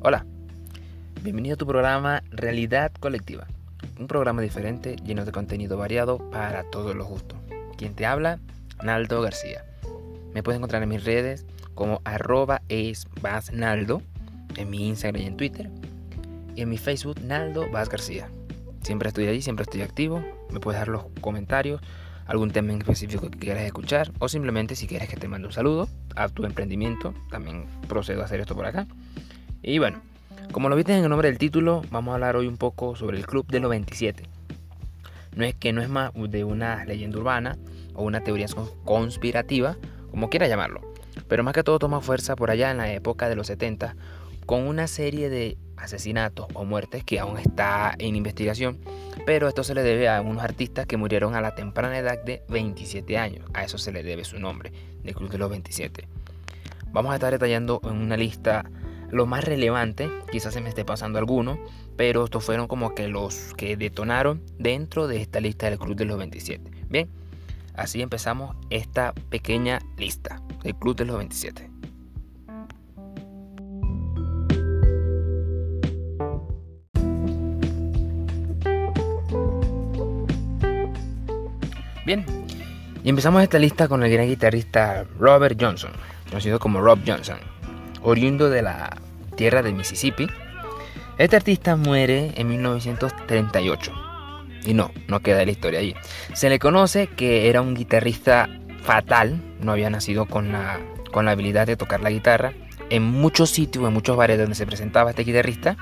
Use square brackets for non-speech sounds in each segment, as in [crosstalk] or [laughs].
Hola, bienvenido a tu programa Realidad Colectiva, un programa diferente lleno de contenido variado para todos los gustos. Quien te habla, Naldo García. Me puedes encontrar en mis redes como arroba en mi Instagram y en Twitter, y en mi Facebook Naldo Vaz García. Siempre estoy allí, siempre estoy activo, me puedes dar los comentarios, algún tema en específico que quieras escuchar, o simplemente si quieres que te mande un saludo a tu emprendimiento, también procedo a hacer esto por acá. Y bueno, como lo viste en el nombre del título, vamos a hablar hoy un poco sobre el Club de los 27. No es que no es más de una leyenda urbana o una teoría conspirativa, como quiera llamarlo, pero más que todo toma fuerza por allá en la época de los 70 con una serie de asesinatos o muertes que aún está en investigación, pero esto se le debe a unos artistas que murieron a la temprana edad de 27 años. A eso se le debe su nombre, del Club de los 27. Vamos a estar detallando en una lista lo más relevante, quizás se me esté pasando alguno, pero estos fueron como que los que detonaron dentro de esta lista del Club de los 27. Bien, así empezamos esta pequeña lista del Club de los 27. Bien, y empezamos esta lista con el gran guitarrista Robert Johnson, conocido como Rob Johnson oriundo de la tierra de Mississippi. Este artista muere en 1938. Y no, no queda la historia allí. Se le conoce que era un guitarrista fatal, no había nacido con la, con la habilidad de tocar la guitarra. En muchos sitios, en muchos bares donde se presentaba este guitarrista,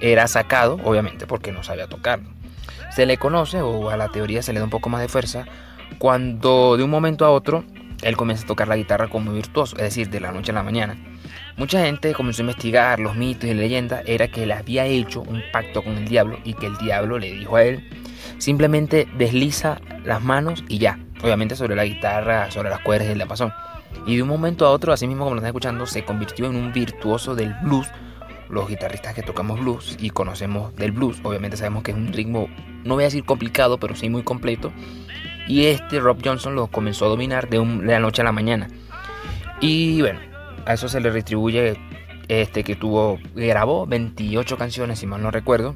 era sacado, obviamente, porque no sabía tocar. Se le conoce, o a la teoría se le da un poco más de fuerza, cuando de un momento a otro él comienza a tocar la guitarra como virtuoso, es decir, de la noche a la mañana. Mucha gente comenzó a investigar los mitos y leyendas, era que él había hecho un pacto con el diablo y que el diablo le dijo a él, simplemente desliza las manos y ya, obviamente sobre la guitarra, sobre las cuerdas y la pasó. Y de un momento a otro, así mismo como lo están escuchando, se convirtió en un virtuoso del blues. Los guitarristas que tocamos blues y conocemos del blues, obviamente sabemos que es un ritmo, no voy a decir complicado, pero sí muy completo. Y este Rob Johnson lo comenzó a dominar de, de la noche a la mañana. Y bueno, a eso se le retribuye este, que tuvo, grabó 28 canciones, si mal no recuerdo.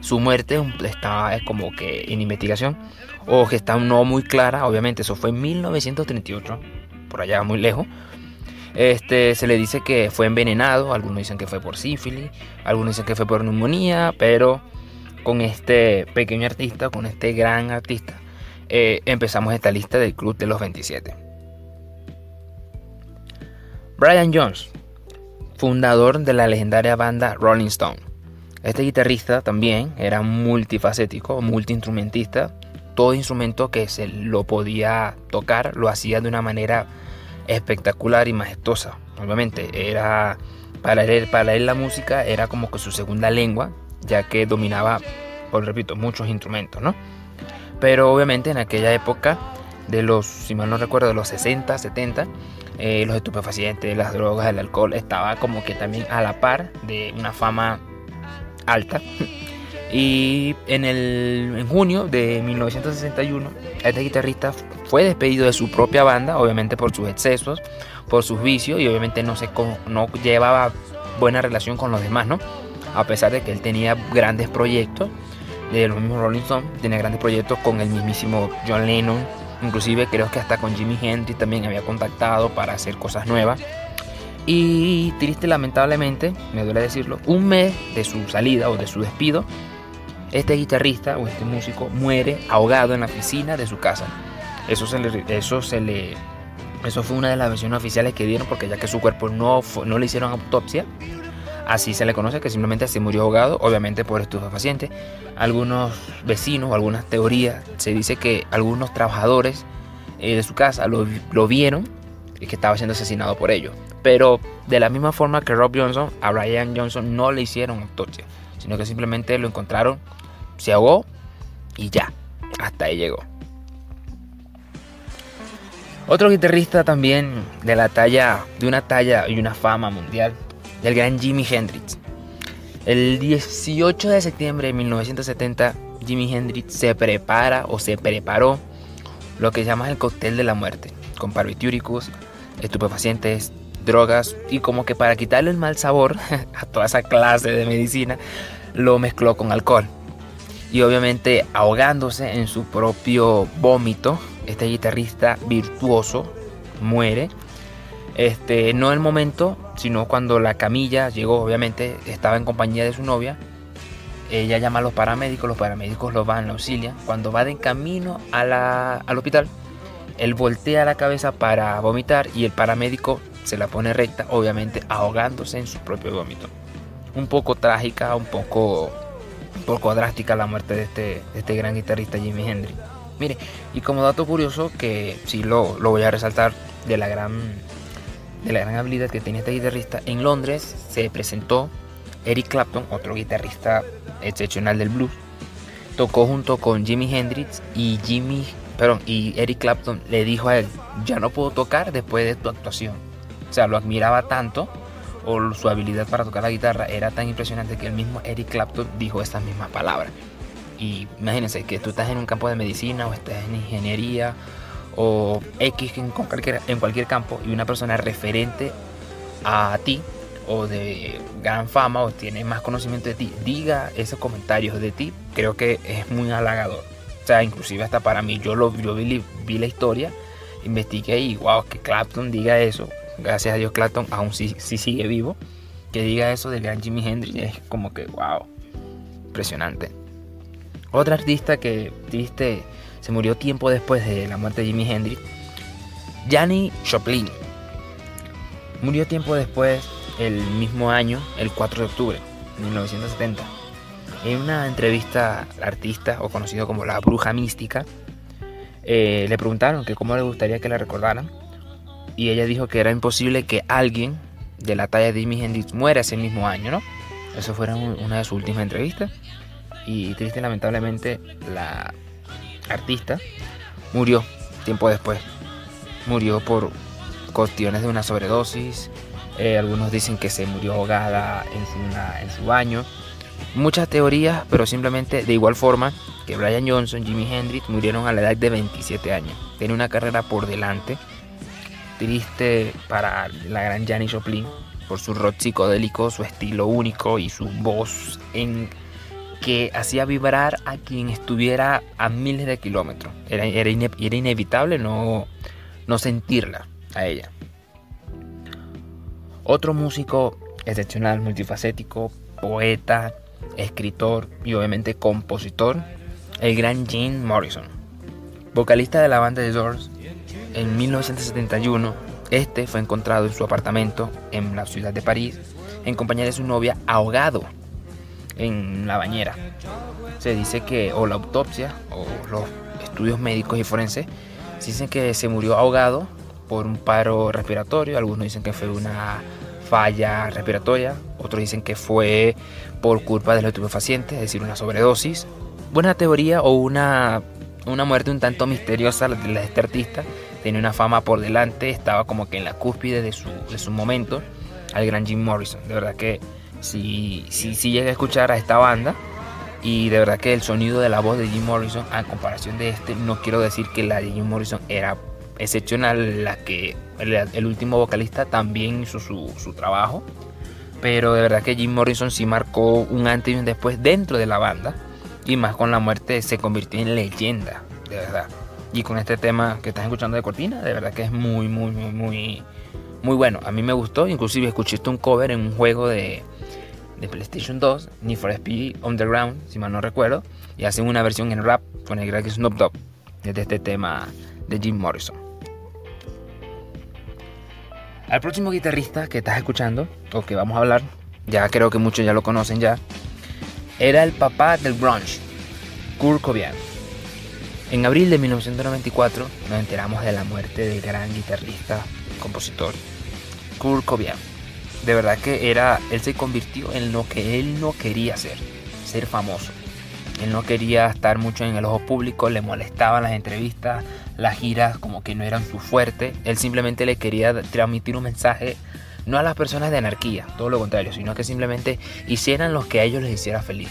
Su muerte está como que en investigación, o que está no muy clara, obviamente, eso fue en 1938, por allá muy lejos. Este, se le dice que fue envenenado, algunos dicen que fue por sífilis, algunos dicen que fue por neumonía, pero con este pequeño artista, con este gran artista, eh, empezamos esta lista del Club de los 27. Brian Jones, fundador de la legendaria banda Rolling Stone. Este guitarrista también era multifacético, multiinstrumentista. Todo instrumento que se lo podía tocar lo hacía de una manera espectacular y majestuosa. Obviamente era para él, para él la música era como que su segunda lengua, ya que dominaba, por repito, muchos instrumentos, ¿no? Pero obviamente en aquella época de los, si mal no recuerdo, de los 60, 70, eh, los estupefacientes, las drogas, el alcohol, estaba como que también a la par de una fama alta. [laughs] Y en, el, en junio de 1961, este guitarrista fue despedido de su propia banda, obviamente por sus excesos, por sus vicios y obviamente no, se, no llevaba buena relación con los demás, ¿no? A pesar de que él tenía grandes proyectos, de los mismos Rolling Stones, tenía grandes proyectos con el mismísimo John Lennon, Inclusive creo que hasta con Jimi Hendrix también había contactado para hacer cosas nuevas. Y triste, lamentablemente, me duele decirlo, un mes de su salida o de su despido, este guitarrista o este músico muere ahogado en la piscina de su casa. Eso eso se le, eso fue una de las versiones oficiales que dieron porque ya que su cuerpo no, no le hicieron autopsia, Así se le conoce que simplemente se murió ahogado, obviamente por estupefacientes. Algunos vecinos, algunas teorías, se dice que algunos trabajadores eh, de su casa lo, vieron y que estaba siendo asesinado por ellos. Pero de la misma forma que Rob Johnson, a Brian Johnson no le hicieron autopsia, sino que simplemente lo encontraron, se ahogó y ya, hasta ahí llegó. Otro guitarrista también de la talla, de una talla y una fama mundial, del gran Jimi Hendrix. El 18 de septiembre de 1970, Jimi Hendrix se prepara o se preparó lo que llama el cóctel de la muerte, con barbitúricos, estupefacientes, drogas y como que para quitarle el mal sabor [laughs] a toda esa clase de medicina, lo mezcló con alcohol. Y obviamente ahogándose en su propio vómito, este guitarrista virtuoso muere. Este, no el momento, sino cuando la camilla llegó, obviamente estaba en compañía de su novia. Ella llama a los paramédicos, los paramédicos lo van, a auxilian. Cuando va de camino al hospital, él voltea la cabeza para vomitar y el paramédico se la pone recta, obviamente ahogándose en su propio vómito. Un poco trágica, un poco, un poco drástica la muerte de este, este gran guitarrista Jimi Hendrix. Mire, y como dato curioso que sí lo voy a resaltar de la gran de la gran habilidad que tiene este guitarrista, en Londres se presentó Eric Clapton, otro guitarrista excepcional del blues, tocó junto con Jimi Hendrix y Jimmy, perdón, y Eric Clapton le dijo a él, ya no puedo tocar después de tu actuación. O sea, lo admiraba tanto o su habilidad para tocar la guitarra era tan impresionante que el mismo Eric Clapton dijo estas mismas palabras. Y imagínense que tú estás en un campo de medicina o estás en ingeniería o X en cualquier, en cualquier campo y una persona referente a ti o de gran fama o tiene más conocimiento de ti diga esos comentarios de ti, creo que es muy halagador. O sea, inclusive hasta para mí, yo, lo, yo vi, vi la historia, investigué y wow, que Clapton diga eso gracias a Dios Clapton aún sí, sigue vivo, que diga eso del gran Jimi Hendrix es como que, wow, impresionante. Otra artista que triste se murió tiempo después de la muerte de Jimi Hendrix, Janis Joplin. Murió tiempo después, el mismo año, el 4 de octubre de 1970. En una entrevista artista, o conocido como la bruja mística, eh, le preguntaron que cómo le gustaría que la recordaran y ella dijo que era imposible que alguien de la talla de Jimi Hendrix muera ese mismo año, ¿no? Eso fue una de sus últimas entrevistas. Y triste, lamentablemente, la artista murió tiempo después. Murió por cuestiones de una sobredosis. Eh, algunos dicen que se murió ahogada en su, en su baño. Muchas teorías, pero simplemente de igual forma que Brian Johnson, Jimi Hendrix murieron a la edad de 27 años. Tiene una carrera por delante triste para la gran Janis Joplin por su rock psicodélico, su estilo único y su voz en que hacía vibrar a quien estuviera a miles de kilómetros. Era, era, inevitable no, no sentirla a ella. Otro músico excepcional, multifacético, poeta, escritor y obviamente compositor, el gran Jim Morrison. Vocalista de la banda de Doors, en 1971, este fue encontrado en su apartamento en la ciudad de París en compañía de su novia ahogado en la bañera. Se dice que o la autopsia o los estudios médicos y forenses dicen que se murió ahogado por un paro respiratorio, algunos dicen que fue una falla respiratoria, otros dicen que fue por culpa de los estupefacientes, es decir, una sobredosis. Buena teoría o una, una muerte un tanto misteriosa de este artista tenía una fama por delante, estaba como que en la cúspide de su, de su momento, al gran Jim Morrison. De verdad que si, si, si llega a escuchar a esta banda, y de verdad que el sonido de la voz de Jim Morrison, a comparación de este, no quiero decir que la de Jim Morrison era excepcional, la que el, último vocalista también hizo su, su, trabajo. Pero de verdad que Jim Morrison sí marcó un antes y un después dentro de la banda. Y más con la muerte se convirtió en leyenda, de verdad y con este tema que estás escuchando de Cortina, de verdad que es muy, muy, muy, muy, muy bueno. A mí me gustó, inclusive escuché un cover en un juego de, de PlayStation 2, Need for Speed Underground, si mal no recuerdo, y hacen una versión en rap con el gran Snoop Dogg de este tema de Jim Morrison. Al próximo guitarrista que estás escuchando, o que vamos a hablar, ya creo que muchos ya lo conocen ya, era el papá del grunge, Kurt Cobain. En abril de 1994 nos enteramos de la muerte del gran guitarrista, compositor Kurt Cobain. De verdad que era, él se convirtió en lo que él no quería ser, ser famoso. Él no quería estar mucho en el ojo público, le molestaban las entrevistas, las giras como que no eran su fuerte. Él simplemente le quería transmitir un mensaje no a las personas de anarquía, todo lo contrario, sino que simplemente hicieran lo que a ellos les hiciera feliz.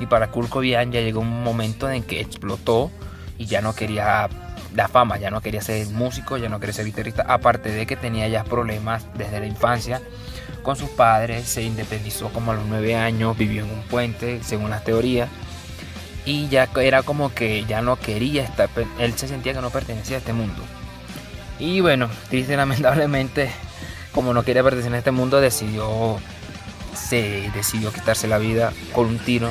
Y para Kurt Cobain ya llegó un momento en que explotó y ya no quería la fama, ya no quería ser músico, ya no quería ser guitarrista, aparte de que tenía ya problemas desde la infancia con sus padres, se independizó como a los nueve años, vivió en un puente, según las teorías, y ya era como que ya no quería estar, él se sentía que no pertenecía a este mundo. Y bueno, [laughs] triste lamentablemente, como no quería pertenecer a este mundo, decidió, se decidió quitarse la vida con un tiro,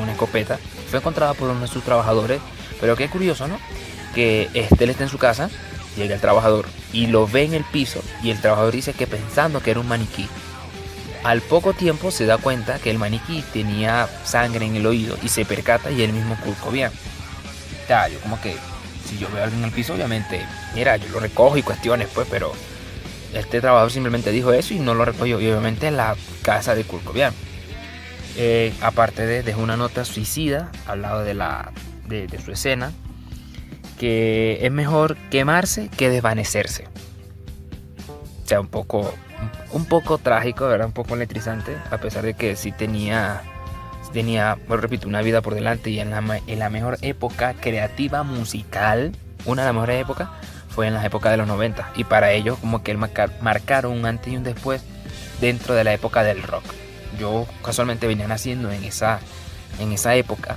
una escopeta. Fue encontrada por uno de sus trabajadores, pero qué curioso, ¿no? Que este, él está en su casa, llega el trabajador y lo ve en el piso y el trabajador dice que pensando que era un maniquí. Al poco tiempo se da cuenta que el maniquí tenía sangre en el oído y se percata y él mismo culcó bien. Ya, yo como que si yo veo a alguien en el piso, obviamente, mira, yo lo recojo y cuestiones, pues, pero este trabajador simplemente dijo eso y no lo recogió. Y obviamente en la casa de Kurkovian. Eh, aparte de, dejó una nota suicida al lado de, la, de su escena, que es mejor quemarse que desvanecerse. O sea, un poco un poco trágico, ¿verdad? Un poco electrizante, a pesar de que sí tenía, tenía, bueno, repito, una vida por delante y en la, mejor época creativa musical, una de las mejores épocas, fue en las épocas de los 90. Y para ellos como que marcaron un antes y un después dentro de la época del rock. Yo casualmente venía naciendo en esa, en esa época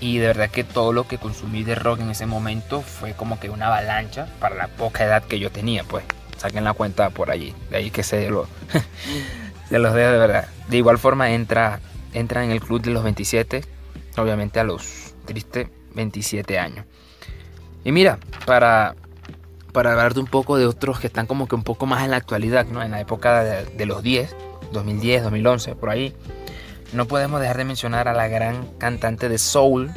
y de verdad que todo lo que consumí de rock en ese momento fue como que una avalancha para la poca edad que yo tenía, pues saquen la cuenta por allí. De ahí que se, lo, [laughs] se los dejo de verdad. De igual forma entra, entra en el club de los 27, obviamente a los tristes 27 años. Y mira, para, para hablarte un poco de otros que están como que un poco más en la actualidad, ¿no? en la época de, de los 10, 2010, 2011, por ahí, no podemos dejar de mencionar a la gran cantante de soul,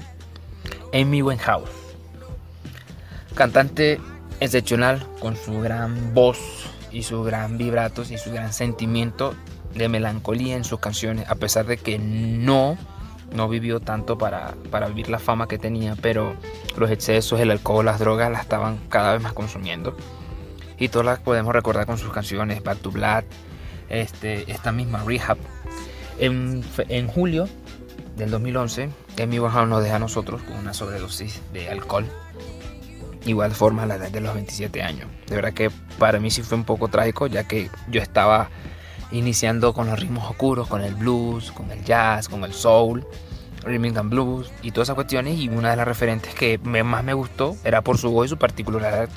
Amy Winehouse. Cantante excepcional con su gran voz y sus gran vibratos y su gran sentimiento de melancolía en sus canciones, a pesar de que no, no vivió tanto para, para vivir la fama que tenía, pero los excesos, el alcohol, las drogas la estaban cada vez más consumiendo. Y todas las podemos recordar con sus canciones, Back to Black, este, esta misma Rehab. En, julio del 2011, Amy Winehouse nos deja a nosotros con una sobredosis de alcohol igual forma a la edad de los 27 años. De verdad que para mí sí fue un poco trágico, ya que yo estaba iniciando con los ritmos oscuros, con el blues, con el jazz, con el soul, rhythm and blues y todas esas cuestiones. Y una de las referentes que más me gustó era por su voz y su particularidad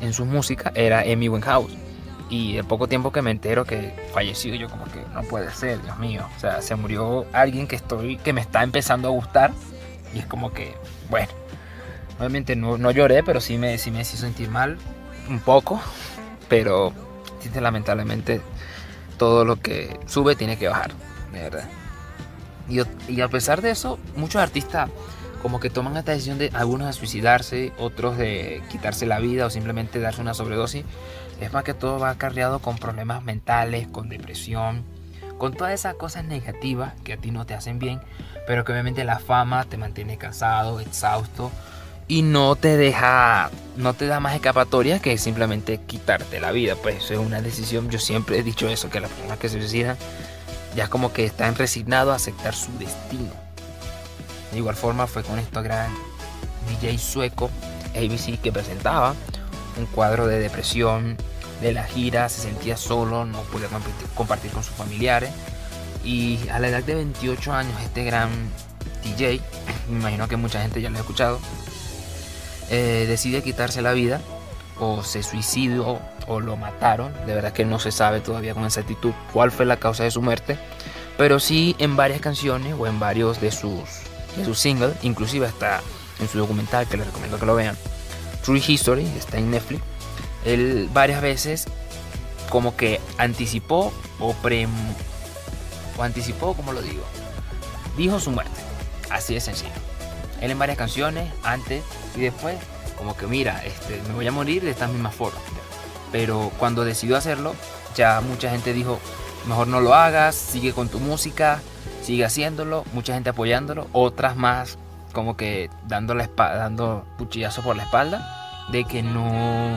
en su música, era Amy Winehouse. Y el poco tiempo que me entero que falleció, yo como que no puede ser, Dios mío. O sea, se murió alguien que estoy, que me está empezando a gustar. Y es como que, bueno, Obviamente no, no lloré, pero sí me, sí me hizo sentir mal un poco. Pero lamentablemente todo lo que sube tiene que bajar, de verdad. Y, a pesar de eso, muchos artistas como que toman esta decisión de algunos de suicidarse, otros de quitarse la vida o simplemente darse una sobredosis. Es más que todo va acarreado con problemas mentales, con depresión, con todas esas cosas negativas que a ti no te hacen bien, pero que obviamente la fama te mantiene cansado, exhausto y no te deja, no te da más escapatoria que simplemente quitarte la vida. Pues eso es una decisión, yo siempre he dicho eso, que las personas que se suicidan ya como que están resignados a aceptar su destino. De igual forma fue con esto gran DJ sueco ABC que presentaba un cuadro de depresión de la gira, se sentía solo, no podía compartir con sus familiares y a la edad de 28 años este gran DJ, me imagino que mucha gente ya lo ha escuchado, eh, decide quitarse la vida o se suicidó o lo mataron. De verdad que no se sabe todavía con exactitud cuál fue la causa de su muerte. Pero sí en varias canciones o en varios de sus, de sus singles, inclusive hasta en su documental que les recomiendo que lo vean. True History, está en Netflix. Él varias veces como que anticipó o pre... o anticipó, como lo digo, dijo su muerte. Así de sencillo. Él en varias canciones, antes y después, como que mira, este, me voy a morir de esta misma forma. Pero cuando decidió hacerlo, ya mucha gente dijo, mejor no lo hagas, sigue con tu música, sigue haciéndolo, mucha gente apoyándolo, otras más como que dando, la dando puchillazo por la espalda de que no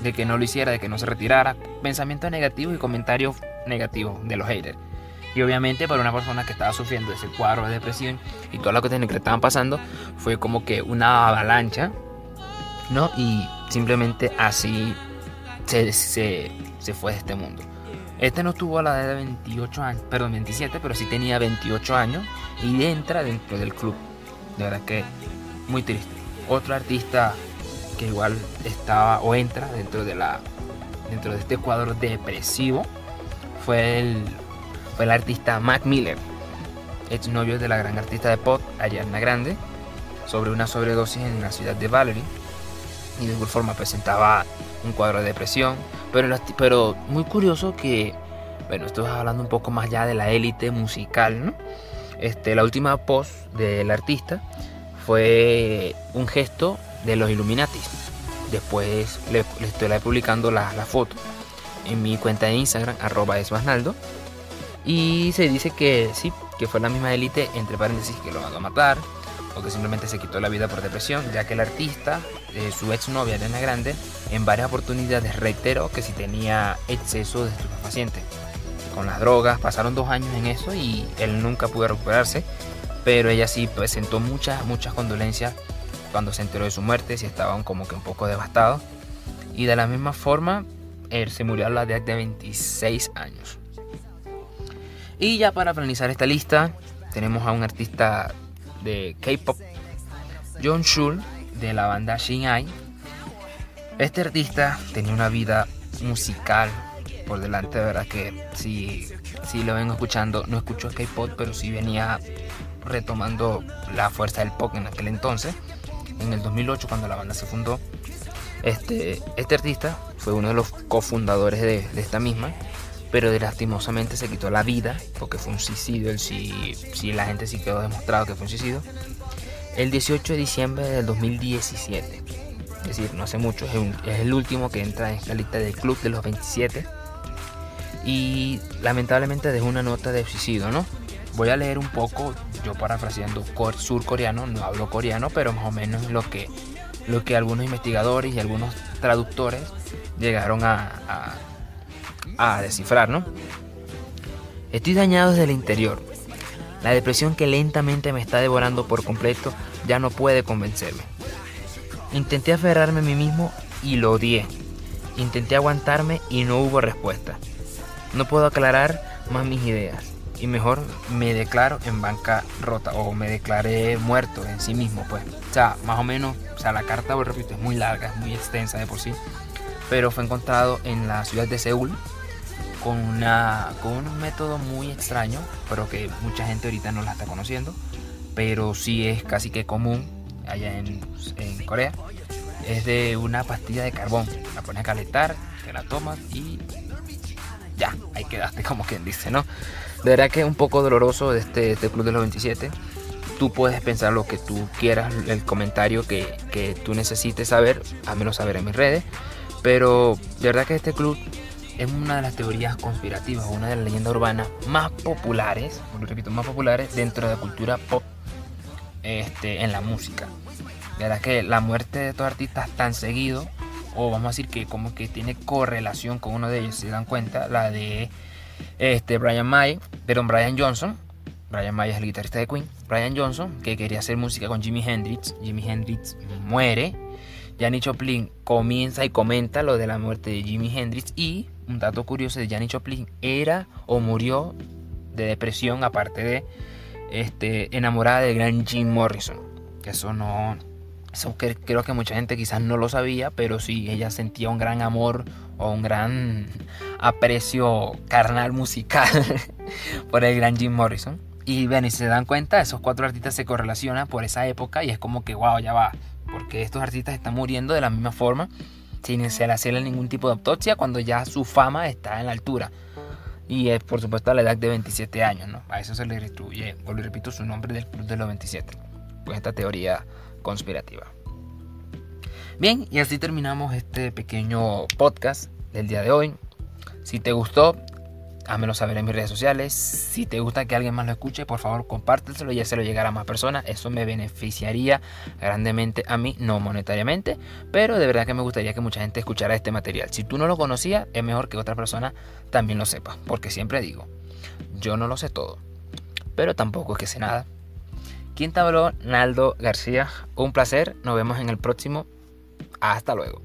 de que no lo hiciera, de que no se retirara, pensamientos negativos y comentarios negativos de los haters. Y obviamente para una persona que estaba sufriendo ese cuadro de depresión y todo lo que, que estaban pasando, fue como que una avalancha ¿no? Y simplemente así se, se, fue de este mundo. Este no tuvo la edad de 28 años, perdón, 27, pero sí tenía 28 años y entra dentro del club. De verdad que muy triste. Otro artista que igual estaba o entra dentro de la dentro de este cuadro depresivo fue el, fue el artista Mac Miller, ex novio de la gran artista de pop Ariana Grande, sobre una sobredosis en la ciudad de Valerie. Y de igual forma presentaba un cuadro de depresión, pero, pero muy curioso que, bueno, esto es hablando un poco más ya de la élite musical, ¿no? Este, la última post del artista fue un gesto de los Illuminati. Después le, estoy publicando la, la, foto en mi cuenta de Instagram, arroba esmasnaldo. Y se dice que sí, que fue la misma élite, entre paréntesis, que lo mandó a matar, o que simplemente se quitó la vida por depresión, ya que el artista, eh, su ex novia Elena Grande, en varias oportunidades reiteró que si tenía exceso de estupefacientes. Con las drogas, pasaron dos años en eso y él nunca pudo recuperarse, pero ella sí presentó muchas, muchas condolencias cuando se enteró de su muerte, si estaban como que un poco devastados. Y de la misma forma, él se murió a la edad de 26 años. Y ya para finalizar esta lista, tenemos a un artista de K-pop, John Schul, de la banda Shin Ai. Este artista tenía una vida musical por delante, de verdad que si, si lo vengo escuchando, no escucho K-pop, pero sí venía retomando la fuerza del pop en aquel entonces en el 2008 cuando la banda se fundó. Este, este artista fue uno de los cofundadores de, esta misma, pero lastimosamente se quitó la vida porque fue un suicidio, si, si la gente sí quedó demostrado que fue un suicidio, el 18 de diciembre del 2017. Es decir, no hace mucho, es, el último que entra en esta lista del club de los 27. Y lamentablemente dejó una nota de suicidio, ¿no? Voy a leer un poco, yo parafraseando surcoreano, no hablo coreano, pero más o menos lo que, lo que algunos investigadores y algunos traductores llegaron a, descifrar, ¿no? Estoy dañado desde el interior. La depresión que lentamente me está devorando por completo ya no puede convencerme. Intenté aferrarme a mí mismo y lo odié. Intenté aguantarme y no hubo respuesta. No puedo aclarar más mis ideas y mejor me declaro en banca rota o me declaré muerto en sí mismo, pues. O sea, más o menos, o sea, la carta, repito, es muy larga, es muy extensa de por sí, pero fue encontrado en la ciudad de Seúl con, una, con un método muy extraño, pero que mucha gente ahorita no la está conociendo, pero sí es casi que común allá en, en Corea. Es de una pastilla de carbón, la pones a calentar, te la tomas y ya, ahí quedaste [laughs] como quien dice, ¿no? De verdad que es un poco doloroso este, este, Club de los 27. Tú puedes pensar lo que tú quieras, el comentario que, que tú necesites saber, a saber en mis redes. Pero de verdad que este club es una de las teorías conspirativas, una de las leyendas urbanas más populares, lo repito, más populares dentro de la cultura pop este, en la música. De verdad que la muerte de estos artistas tan seguido, o vamos a decir que como que tiene correlación con uno de ellos, si se dan cuenta, la de este, Brian May, pero Brian Johnson, Brian May es el guitarrista de Queen, Brian Johnson, que quería hacer música con Jimi Hendrix, Jimi Hendrix muere, Janis Joplin comienza y comenta lo de la muerte de Jimi Hendrix y un dato curioso de Janis Joplin era o murió de depresión aparte de este, enamorada del gran Jim Morrison, que eso no, eso creo que mucha gente quizás no lo sabía, pero sí, ella sentía un gran amor o un gran aprecio carnal musical [laughs] por el gran Jim Morrison. Y ven, y se dan cuenta, esos cuatro artistas se correlacionan por esa época y es como que, wow, ya va. Porque estos artistas están muriendo de la misma forma, sin hacerle ningún tipo de autopsia, cuando ya su fama está en la altura. Y es, por supuesto, a la edad de 27 años, ¿no? A eso se le distribuye, vuelvo repito, su nombre del Club de los 27. Pues esta teoría conspirativa. Bien, y así terminamos este pequeño podcast del día de hoy. Si te gustó, házmelo saber en mis redes sociales. Si te gusta que alguien más lo escuche, por favor compártelo y lo llegará a más personas. Eso me beneficiaría grandemente a mí, no monetariamente, pero de verdad que me gustaría que mucha gente escuchara este material. Si tú no lo conocías, es mejor que otra persona también lo sepa, porque siempre digo, yo no lo sé todo, pero tampoco es que sé nada. ¿Quién te habló? Naldo García. Un placer. Nos vemos en el próximo Hasta luego.